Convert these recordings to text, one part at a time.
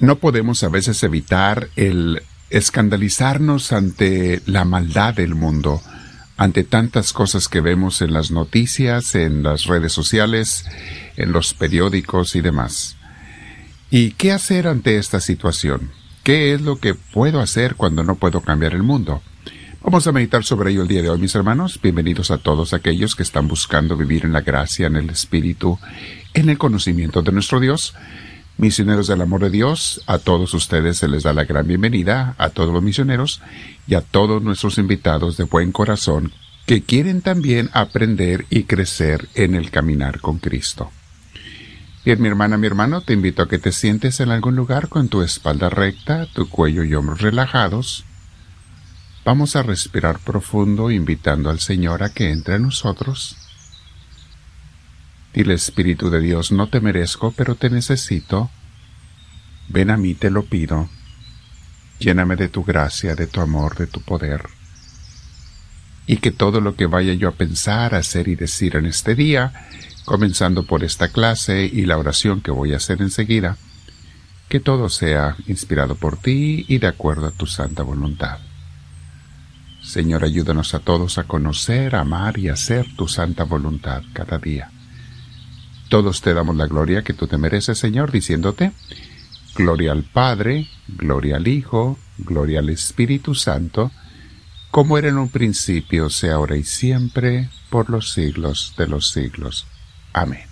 No podemos a veces evitar el escandalizarnos ante la maldad del mundo, ante tantas cosas que vemos en las noticias, en las redes sociales, en los periódicos y demás. ¿Y qué hacer ante esta situación? ¿Qué es lo que puedo hacer cuando no puedo cambiar el mundo? Vamos a meditar sobre ello el día de hoy, mis hermanos. Bienvenidos a todos aquellos que están buscando vivir en la gracia, en el Espíritu, en el conocimiento de nuestro Dios. Misioneros del amor de Dios, a todos ustedes se les da la gran bienvenida, a todos los misioneros y a todos nuestros invitados de buen corazón que quieren también aprender y crecer en el caminar con Cristo. Bien, mi hermana, mi hermano, te invito a que te sientes en algún lugar con tu espalda recta, tu cuello y hombros relajados. Vamos a respirar profundo invitando al Señor a que entre en nosotros Dile Espíritu de Dios, no te merezco, pero te necesito. Ven a mí, te lo pido. Lléname de tu gracia, de tu amor, de tu poder. Y que todo lo que vaya yo a pensar, hacer y decir en este día, comenzando por esta clase y la oración que voy a hacer enseguida, que todo sea inspirado por ti y de acuerdo a tu santa voluntad. Señor, ayúdanos a todos a conocer, amar y hacer tu santa voluntad cada día. Todos te damos la gloria que tú te mereces, Señor, diciéndote, Gloria al Padre, gloria al Hijo, gloria al Espíritu Santo, como era en un principio, sea ahora y siempre, por los siglos de los siglos. Amén.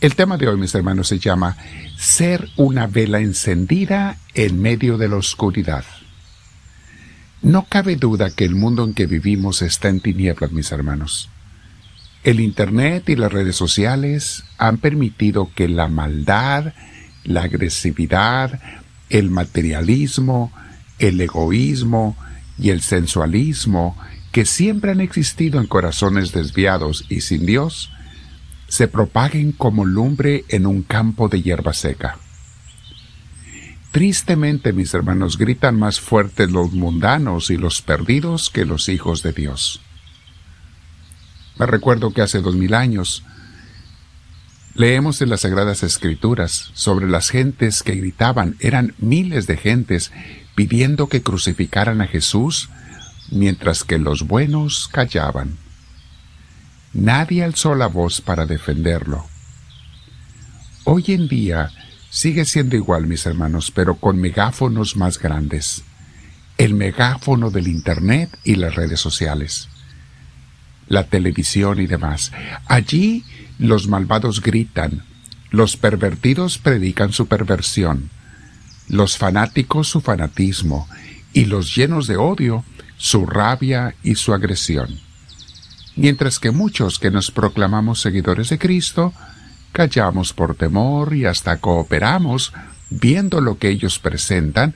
El tema de hoy, mis hermanos, se llama Ser una vela encendida en medio de la oscuridad. No cabe duda que el mundo en que vivimos está en tinieblas, mis hermanos. El Internet y las redes sociales han permitido que la maldad, la agresividad, el materialismo, el egoísmo y el sensualismo que siempre han existido en corazones desviados y sin Dios, se propaguen como lumbre en un campo de hierba seca. Tristemente, mis hermanos, gritan más fuerte los mundanos y los perdidos que los hijos de Dios. Me recuerdo que hace dos mil años leemos en las Sagradas Escrituras sobre las gentes que gritaban, eran miles de gentes pidiendo que crucificaran a Jesús, mientras que los buenos callaban. Nadie alzó la voz para defenderlo. Hoy en día sigue siendo igual, mis hermanos, pero con megáfonos más grandes. El megáfono del Internet y las redes sociales la televisión y demás. Allí los malvados gritan, los pervertidos predican su perversión, los fanáticos su fanatismo, y los llenos de odio su rabia y su agresión. Mientras que muchos que nos proclamamos seguidores de Cristo, callamos por temor y hasta cooperamos viendo lo que ellos presentan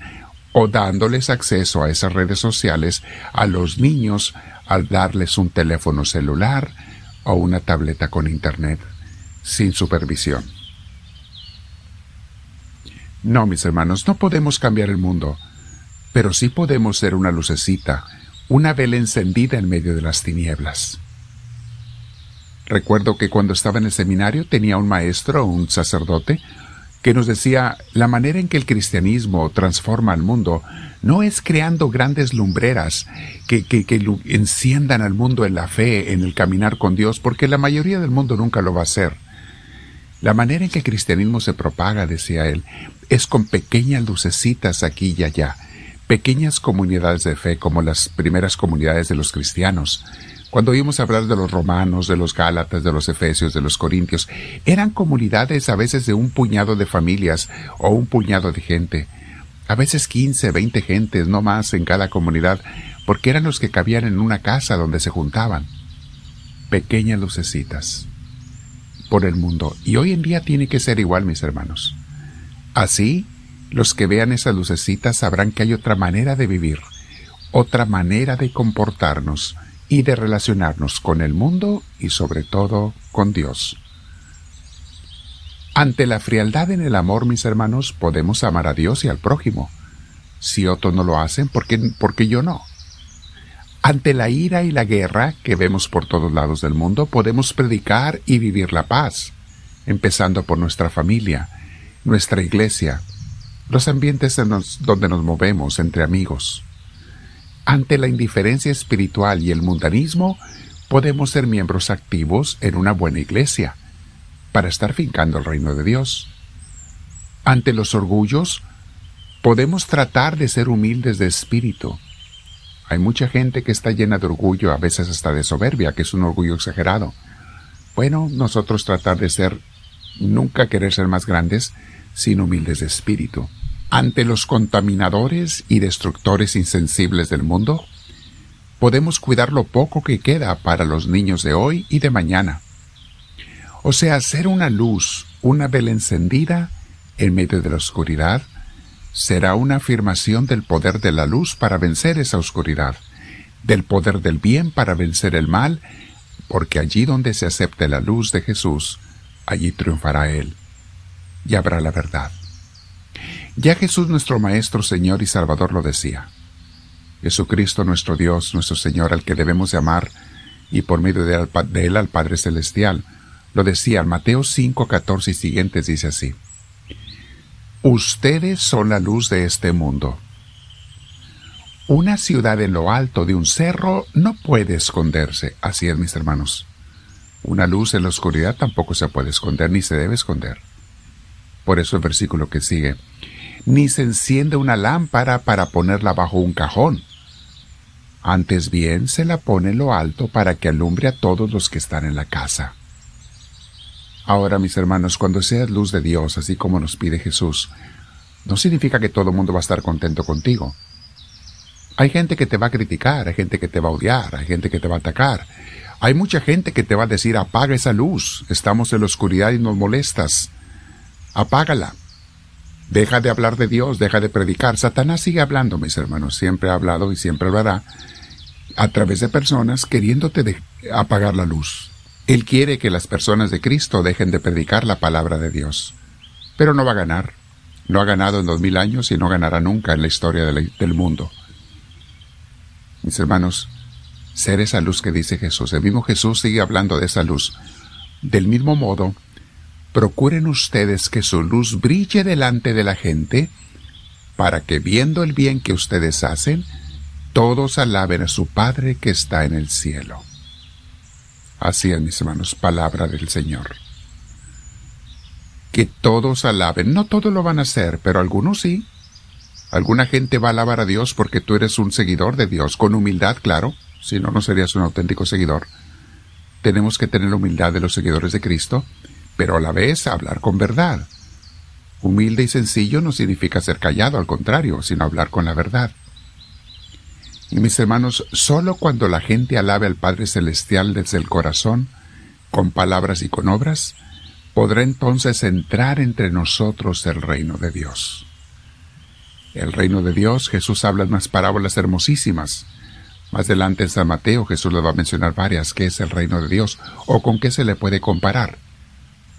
o dándoles acceso a esas redes sociales a los niños al darles un teléfono celular o una tableta con internet sin supervisión. No, mis hermanos, no podemos cambiar el mundo, pero sí podemos ser una lucecita, una vela encendida en medio de las tinieblas. Recuerdo que cuando estaba en el seminario tenía un maestro, un sacerdote, que nos decía, la manera en que el cristianismo transforma al mundo no es creando grandes lumbreras que, que, que, enciendan al mundo en la fe, en el caminar con Dios, porque la mayoría del mundo nunca lo va a hacer. La manera en que el cristianismo se propaga, decía él, es con pequeñas lucecitas aquí y allá, pequeñas comunidades de fe como las primeras comunidades de los cristianos, cuando oímos hablar de los romanos, de los gálatas, de los efesios, de los corintios, eran comunidades a veces de un puñado de familias o un puñado de gente. A veces quince, veinte gentes, no más en cada comunidad, porque eran los que cabían en una casa donde se juntaban. Pequeñas lucecitas por el mundo. Y hoy en día tiene que ser igual, mis hermanos. Así, los que vean esas lucecitas sabrán que hay otra manera de vivir, otra manera de comportarnos, y de relacionarnos con el mundo y sobre todo con Dios. Ante la frialdad en el amor, mis hermanos, podemos amar a Dios y al prójimo. Si otros no lo hacen, ¿por qué, yo no? Ante la ira y la guerra que vemos por todos lados del mundo, podemos predicar y vivir la paz, empezando por nuestra familia, nuestra iglesia, los ambientes donde nos movemos entre amigos. Ante la indiferencia espiritual y el mundanismo, podemos ser miembros activos en una buena iglesia para estar fincando el reino de Dios. Ante los orgullos, podemos tratar de ser humildes de espíritu. Hay mucha gente que está llena de orgullo, a veces hasta de soberbia, que es un orgullo exagerado. Bueno, nosotros tratar de ser, nunca querer ser más grandes, sino humildes de espíritu. Ante los contaminadores y destructores insensibles del mundo, podemos cuidar lo poco que queda para los niños de hoy y de mañana. O sea, ser una luz, una vela encendida en medio de la oscuridad, será una afirmación del poder de la luz para vencer esa oscuridad, del poder del bien para vencer el mal, porque allí donde se acepte la luz de Jesús, allí triunfará Él y habrá la verdad. Ya Jesús nuestro Maestro, Señor y Salvador lo decía. Jesucristo nuestro Dios, nuestro Señor, al que debemos amar, y por medio de, Él al Padre Celestial, lo decía Mateo 5, 14 y siguientes, dice así. Ustedes son la luz de este mundo. Una ciudad en lo alto de un cerro no puede esconderse. Así es, mis hermanos. Una luz en la oscuridad tampoco se puede esconder ni se debe esconder. Por eso el versículo que sigue. Ni se enciende una lámpara para ponerla bajo un cajón. Antes bien se la pone en lo alto para que alumbre a todos los que están en la casa. Ahora, mis hermanos, cuando seas luz de Dios, así como nos pide Jesús, no significa que todo el mundo va a estar contento contigo. Hay gente que te va a criticar, hay gente que te va a odiar, hay gente que te va a atacar. Hay mucha gente que te va a decir, apaga esa luz, estamos en la oscuridad y nos molestas. Apágala. Deja de hablar de Dios, deja de predicar. Satanás sigue hablando, mis hermanos, siempre ha hablado y siempre hablará a través de personas queriéndote apagar la luz. Él quiere que las personas de Cristo dejen de predicar la palabra de Dios. Pero no va a ganar. No ha ganado en dos mil años y no ganará nunca en la historia del mundo. Mis hermanos, ser esa luz que dice Jesús. El mismo Jesús sigue hablando de esa luz. Del mismo modo, procuren ustedes que su luz brille delante de la gente, para que viendo el bien que ustedes hacen, todos alaben a su Padre que está en el cielo. Así es, mis hermanos, palabra del Señor. Que todos alaben. No todos lo van a hacer, pero algunos sí. Alguna gente va a alabar a Dios porque tú eres un seguidor de Dios, con humildad, claro, si no, no serías un auténtico seguidor. Tenemos que tener la humildad de los seguidores de Cristo, pero a la vez hablar con verdad. Humilde y sencillo no significa ser callado, al contrario, sino hablar con la verdad. Y mis hermanos, solo cuando la gente alabe al Padre Celestial desde el corazón, con palabras y con obras, podrá entonces entrar entre nosotros el reino de Dios. El reino de Dios, Jesús habla en unas parábolas hermosísimas. Más adelante en San Mateo Jesús le va a mencionar varias, qué es el reino de Dios o con qué se le puede comparar,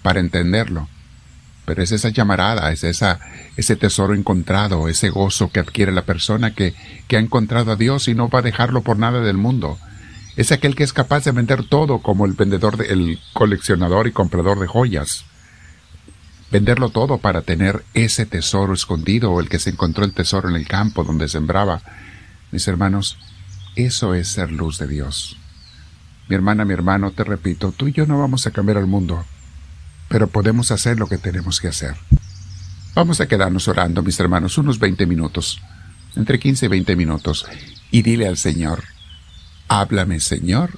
para entenderlo. Pero es esa llamarada, es esa, ese tesoro encontrado, ese gozo que adquiere la persona que, que ha encontrado a Dios y no va a dejarlo por nada del mundo. Es aquel que es capaz de vender todo como el vendedor, de, el coleccionador y comprador de joyas. Venderlo todo para tener ese tesoro escondido o el que se encontró el tesoro en el campo donde sembraba. Mis hermanos, eso es ser luz de Dios. Mi hermana, mi hermano, te repito, tú y yo no vamos a cambiar al mundo pero podemos hacer lo que tenemos que hacer. Vamos a quedarnos orando, mis hermanos, unos 20 minutos, entre 15 y 20 minutos, y dile al Señor, háblame, Señor,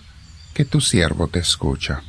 que tu siervo te escucha.